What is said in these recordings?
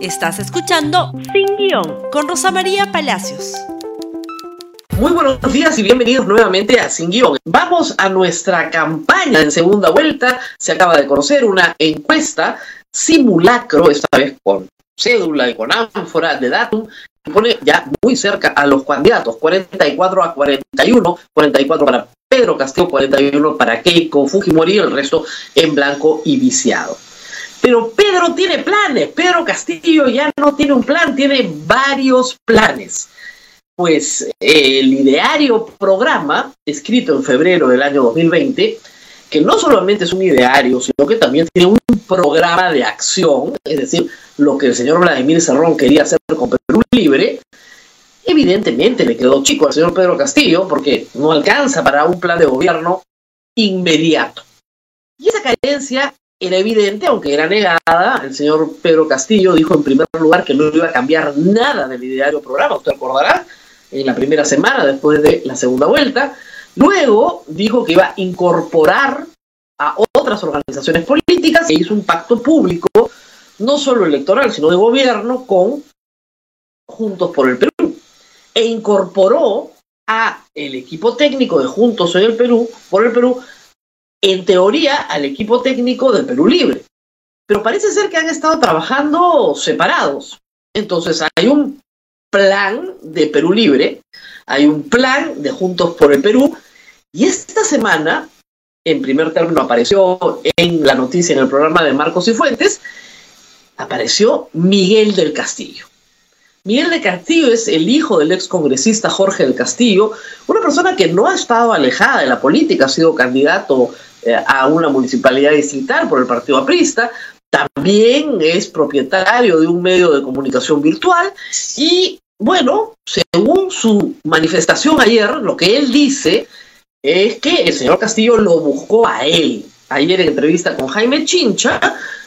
Estás escuchando Sin Guión con Rosa María Palacios. Muy buenos días y bienvenidos nuevamente a Sin Guión. Vamos a nuestra campaña en segunda vuelta. Se acaba de conocer una encuesta simulacro, esta vez con cédula y con ánfora de datum, que pone ya muy cerca a los candidatos, 44 a 41, 44 para Pedro Castillo, 41 para Keiko Fujimori, el resto en blanco y viciado. Pero Pedro tiene planes, Pedro Castillo ya no tiene un plan, tiene varios planes. Pues el ideario programa, escrito en febrero del año 2020, que no solamente es un ideario, sino que también tiene un programa de acción, es decir, lo que el señor Vladimir Serrón quería hacer con Perú Libre, evidentemente le quedó chico al señor Pedro Castillo porque no alcanza para un plan de gobierno inmediato. Y esa carencia era evidente, aunque era negada. El señor Pedro Castillo dijo en primer lugar que no iba a cambiar nada del ideario programa, usted recordará, en la primera semana después de la segunda vuelta. Luego dijo que iba a incorporar a otras organizaciones políticas e hizo un pacto público, no solo electoral, sino de gobierno, con Juntos por el Perú. E incorporó a el equipo técnico de Juntos en el Perú, por el Perú, en teoría al equipo técnico de Perú Libre. Pero parece ser que han estado trabajando separados. Entonces hay un plan de Perú Libre, hay un plan de Juntos por el Perú, y esta semana, en primer término, apareció en la noticia en el programa de Marcos y Fuentes, apareció Miguel del Castillo. Miguel del Castillo es el hijo del ex congresista Jorge del Castillo, una persona que no ha estado alejada de la política, ha sido candidato a una municipalidad distrital por el Partido Aprista, también es propietario de un medio de comunicación virtual. Y bueno, según su manifestación ayer, lo que él dice es que el señor Castillo lo buscó a él. Ayer en entrevista con Jaime Chincha,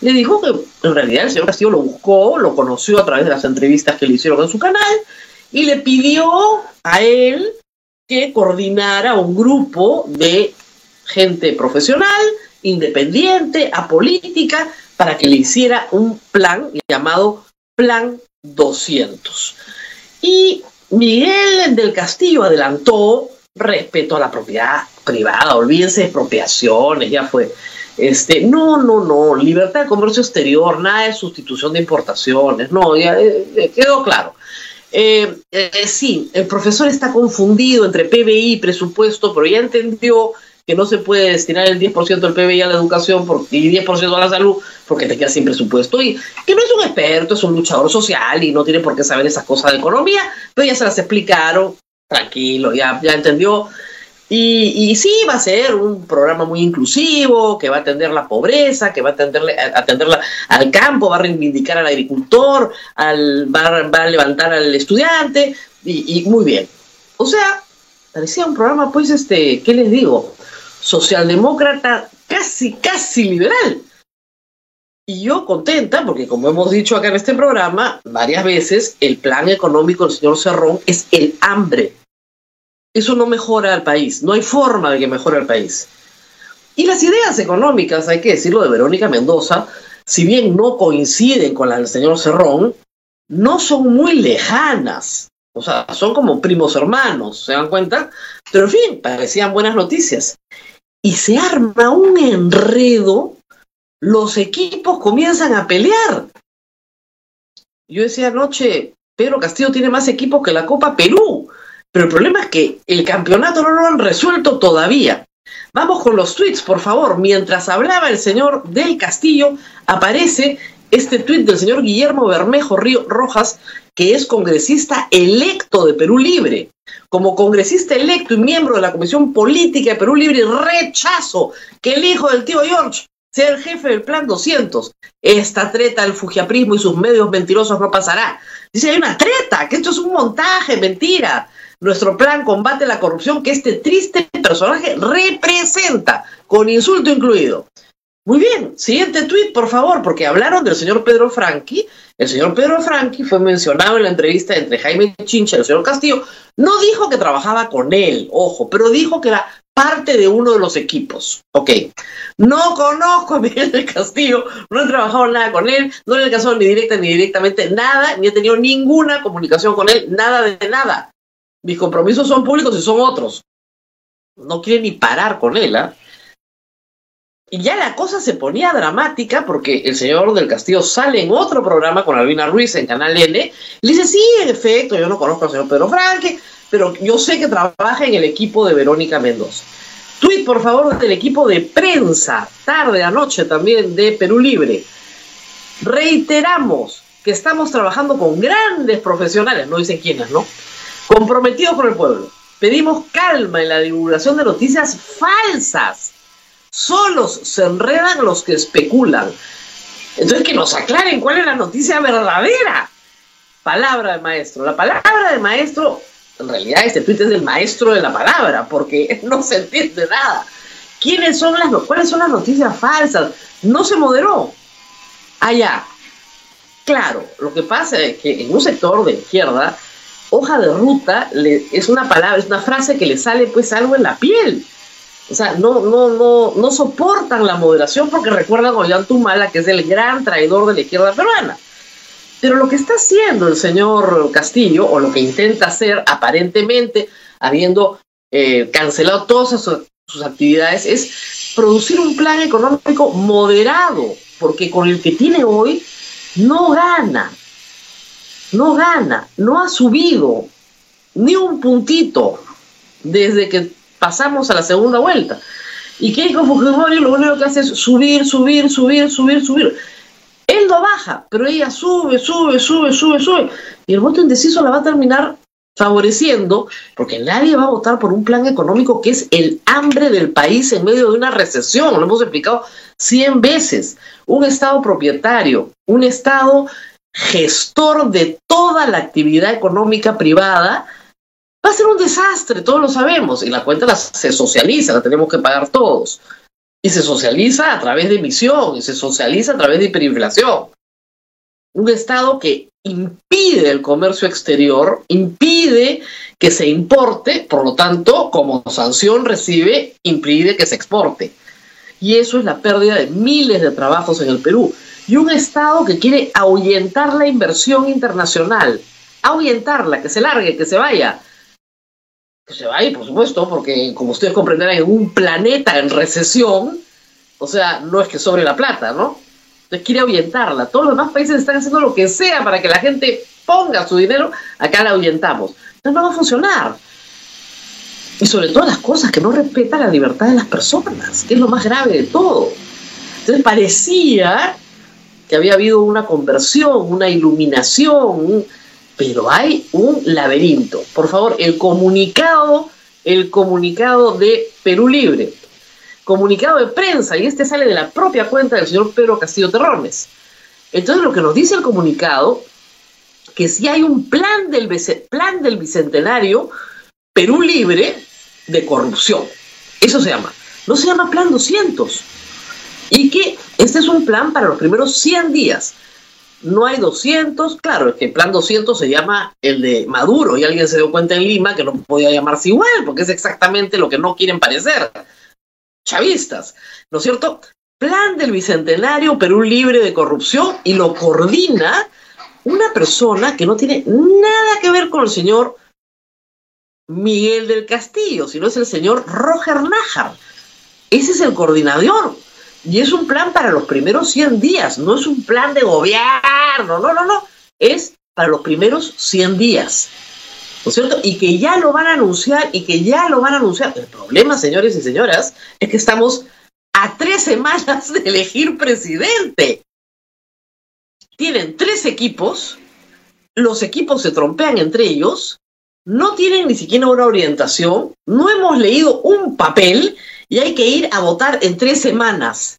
le dijo que en realidad el señor Castillo lo buscó, lo conoció a través de las entrevistas que le hicieron en su canal y le pidió a él que coordinara un grupo de gente profesional, independiente, apolítica, para que le hiciera un plan llamado Plan 200. Y Miguel del Castillo adelantó respeto a la propiedad privada, olvídense de expropiaciones, ya fue. Este, no, no, no, libertad de comercio exterior, nada de sustitución de importaciones, no, ya eh, eh, quedó claro. Eh, sí, el profesor está confundido entre PBI y presupuesto, pero ya entendió que no se puede destinar el 10% del PBI a la educación y 10% a la salud porque te queda sin presupuesto. Y que no es un experto, es un luchador social y no tiene por qué saber esas cosas de economía, pero ya se las explicaron, tranquilo, ya, ya entendió. Y, sí, va a ser un programa muy inclusivo, que va a atender la pobreza, que va a atenderle, atenderla al campo, va a reivindicar al agricultor, al, va, va a levantar al estudiante, y, y, muy bien. O sea, parecía un programa, pues, este, ¿qué les digo? Socialdemócrata casi, casi liberal. Y yo contenta, porque como hemos dicho acá en este programa varias veces, el plan económico del señor Cerrón es el hambre. Eso no mejora al país, no hay forma de que mejore al país. Y las ideas económicas, hay que decirlo de Verónica Mendoza, si bien no coinciden con las del señor Cerrón, no son muy lejanas. O sea, son como primos hermanos, ¿se dan cuenta? Pero en fin, parecían buenas noticias y se arma un enredo, los equipos comienzan a pelear. Yo decía anoche, Pedro Castillo tiene más equipos que la Copa Perú, pero el problema es que el campeonato no lo han resuelto todavía. Vamos con los tweets, por favor. Mientras hablaba el señor del Castillo, aparece este tuit del señor Guillermo Bermejo Río Rojas, que es congresista electo de Perú Libre. Como congresista electo y miembro de la Comisión Política de Perú Libre, rechazo que el hijo del tío George sea el jefe del Plan 200. Esta treta del fujiaprismo y sus medios mentirosos no pasará. Dice, hay una treta, que esto es un montaje, mentira. Nuestro plan combate la corrupción que este triste personaje representa, con insulto incluido. Muy bien, siguiente tuit, por favor, porque hablaron del señor Pedro Franqui. El señor Pedro Franqui fue mencionado en la entrevista entre Jaime Chincha y el señor Castillo. No dijo que trabajaba con él, ojo, pero dijo que era parte de uno de los equipos. Ok. No conozco a Miguel Castillo, no he trabajado nada con él, no le he casado ni directa ni directamente nada, ni he tenido ninguna comunicación con él, nada de nada. Mis compromisos son públicos y son otros. No quiere ni parar con él, ¿ah? Y ya la cosa se ponía dramática porque el señor del Castillo sale en otro programa con Albina Ruiz en Canal N. Y dice, sí, en efecto, yo no conozco al señor Pedro Franque, pero yo sé que trabaja en el equipo de Verónica Mendoza. Tweet, por favor, del equipo de prensa, tarde, anoche también, de Perú Libre. Reiteramos que estamos trabajando con grandes profesionales, no dicen quiénes, ¿no? Comprometidos con el pueblo. Pedimos calma en la divulgación de noticias falsas. Solos se enredan los que especulan. Entonces, que nos aclaren cuál es la noticia verdadera. Palabra de maestro. La palabra de maestro en realidad este tuit es del maestro de la palabra, porque no se entiende nada. ¿Quiénes son las, ¿Cuáles son las noticias falsas? No se moderó. Allá. Claro, lo que pasa es que en un sector de izquierda, hoja de ruta es una palabra, es una frase que le sale pues algo en la piel. O sea, no, no, no, no soportan la moderación porque recuerdan a Ollantumala, que es el gran traidor de la izquierda peruana. Pero lo que está haciendo el señor Castillo, o lo que intenta hacer aparentemente, habiendo eh, cancelado todas sus, sus actividades, es producir un plan económico moderado, porque con el que tiene hoy no gana, no gana, no ha subido ni un puntito desde que pasamos a la segunda vuelta. Y Keiko Fujimori lo único que hace es subir, subir, subir, subir, subir. Él no baja, pero ella sube, sube, sube, sube, sube. Y el voto indeciso la va a terminar favoreciendo, porque nadie va a votar por un plan económico que es el hambre del país en medio de una recesión. Lo hemos explicado cien veces. Un Estado propietario, un Estado gestor de toda la actividad económica privada, va a ser un desastre, todos lo sabemos, y la cuenta se socializa, la tenemos que pagar todos. Y se socializa a través de emisión, y se socializa a través de hiperinflación. Un Estado que impide el comercio exterior, impide que se importe, por lo tanto, como sanción recibe, impide que se exporte. Y eso es la pérdida de miles de trabajos en el Perú. Y un Estado que quiere ahuyentar la inversión internacional, ahuyentarla, que se largue, que se vaya, se va a por supuesto, porque como ustedes comprenderán, en un planeta en recesión, o sea, no es que sobre la plata, ¿no? Entonces quiere ahuyentarla. Todos los demás países están haciendo lo que sea para que la gente ponga su dinero, acá la ahuyentamos. Entonces no va a funcionar. Y sobre todas las cosas, que no respeta la libertad de las personas, que es lo más grave de todo. Entonces parecía que había habido una conversión, una iluminación, pero hay un laberinto. Por favor, el comunicado, el comunicado de Perú Libre, comunicado de prensa, y este sale de la propia cuenta del señor Pedro Castillo Terrones. Entonces, lo que nos dice el comunicado, que si hay un plan del, plan del Bicentenario Perú Libre de corrupción. Eso se llama. No se llama Plan 200. Y que este es un plan para los primeros 100 días no hay 200, claro, es que el plan 200 se llama el de Maduro y alguien se dio cuenta en Lima que no podía llamarse igual, porque es exactamente lo que no quieren parecer, chavistas, ¿no es cierto? Plan del Bicentenario Perú libre de corrupción y lo coordina una persona que no tiene nada que ver con el señor Miguel del Castillo, sino es el señor Roger Nájar. Ese es el coordinador y es un plan para los primeros 100 días, no es un plan de gobierno, no, no, no, es para los primeros 100 días. ¿No es cierto? Y que ya lo van a anunciar y que ya lo van a anunciar. El problema, señores y señoras, es que estamos a tres semanas de elegir presidente. Tienen tres equipos, los equipos se trompean entre ellos, no tienen ni siquiera una orientación, no hemos leído un papel y hay que ir a votar en tres semanas.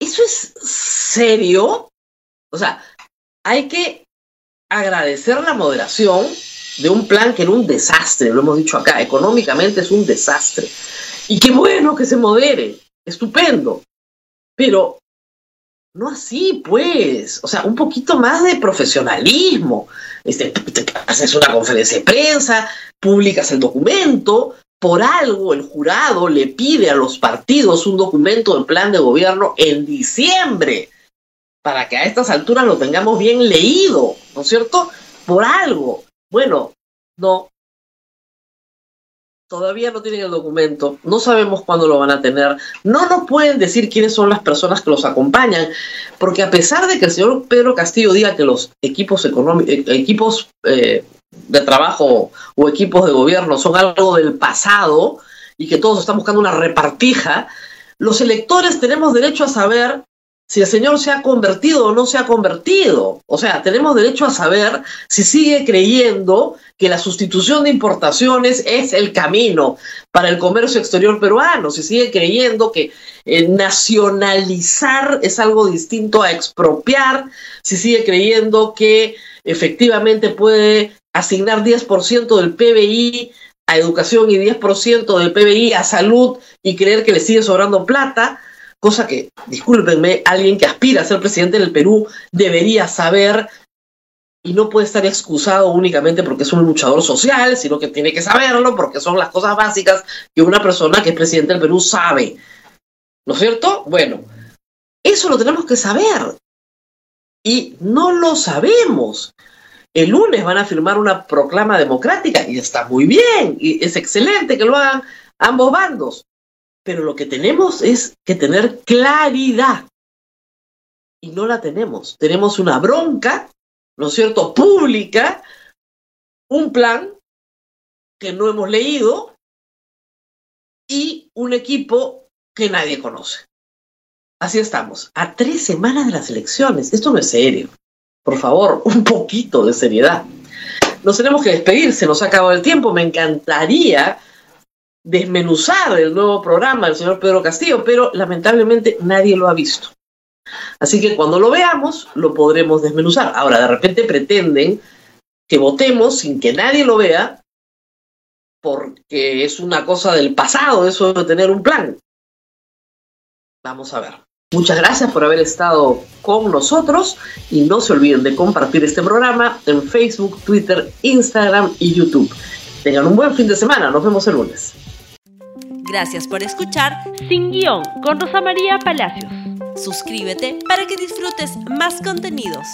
¿Eso es serio? O sea, hay que agradecer la moderación de un plan que era un desastre, lo hemos dicho acá, económicamente es un desastre. Y qué bueno que se modere, estupendo. Pero no así, pues. O sea, un poquito más de profesionalismo. Este, haces una conferencia de prensa, publicas el documento, Por algo el jurado le pide a los partidos un documento del plan de gobierno en diciembre, para que a estas alturas lo tengamos bien leído, ¿no es cierto? Por algo. Bueno, no, Todavía no tienen el documento, no sabemos cuándo lo van a tener, no nos pueden decir quiénes son las personas que los acompañan, porque a pesar de que el señor Pedro Castillo diga que los equipos económicos, eh, equipos eh, de trabajo o equipos de gobierno son algo del pasado y que todos están buscando una repartija, los electores tenemos derecho a saber si el Señor se ha convertido o no se ha convertido. O sea, tenemos derecho a saber si sigue creyendo que la sustitución de importaciones es el camino para el comercio exterior peruano, si sigue creyendo que eh, nacionalizar es algo distinto a expropiar, si sigue creyendo que efectivamente puede asignar 10% del PBI a educación y 10% del PBI a salud y creer que le sigue sobrando plata cosa que, discúlpenme, alguien que aspira a ser presidente del Perú debería saber y no puede estar excusado únicamente porque es un luchador social, sino que tiene que saberlo porque son las cosas básicas que una persona que es presidente del Perú sabe. ¿No es cierto? Bueno, eso lo tenemos que saber. Y no lo sabemos. El lunes van a firmar una proclama democrática y está muy bien, y es excelente que lo hagan ambos bandos pero lo que tenemos es que tener claridad. Y no la tenemos. Tenemos una bronca, ¿no es cierto?, pública, un plan que no hemos leído y un equipo que nadie conoce. Así estamos, a tres semanas de las elecciones. Esto no es serio. Por favor, un poquito de seriedad. Nos tenemos que despedir, se nos ha acabado el tiempo. Me encantaría desmenuzar el nuevo programa del señor Pedro Castillo, pero lamentablemente nadie lo ha visto. Así que cuando lo veamos, lo podremos desmenuzar. Ahora, de repente pretenden que votemos sin que nadie lo vea, porque es una cosa del pasado eso de tener un plan. Vamos a ver. Muchas gracias por haber estado con nosotros y no se olviden de compartir este programa en Facebook, Twitter, Instagram y YouTube. Tengan un buen fin de semana. Nos vemos el lunes. Gracias por escuchar Sin Guión con Rosa María Palacios. Suscríbete para que disfrutes más contenidos.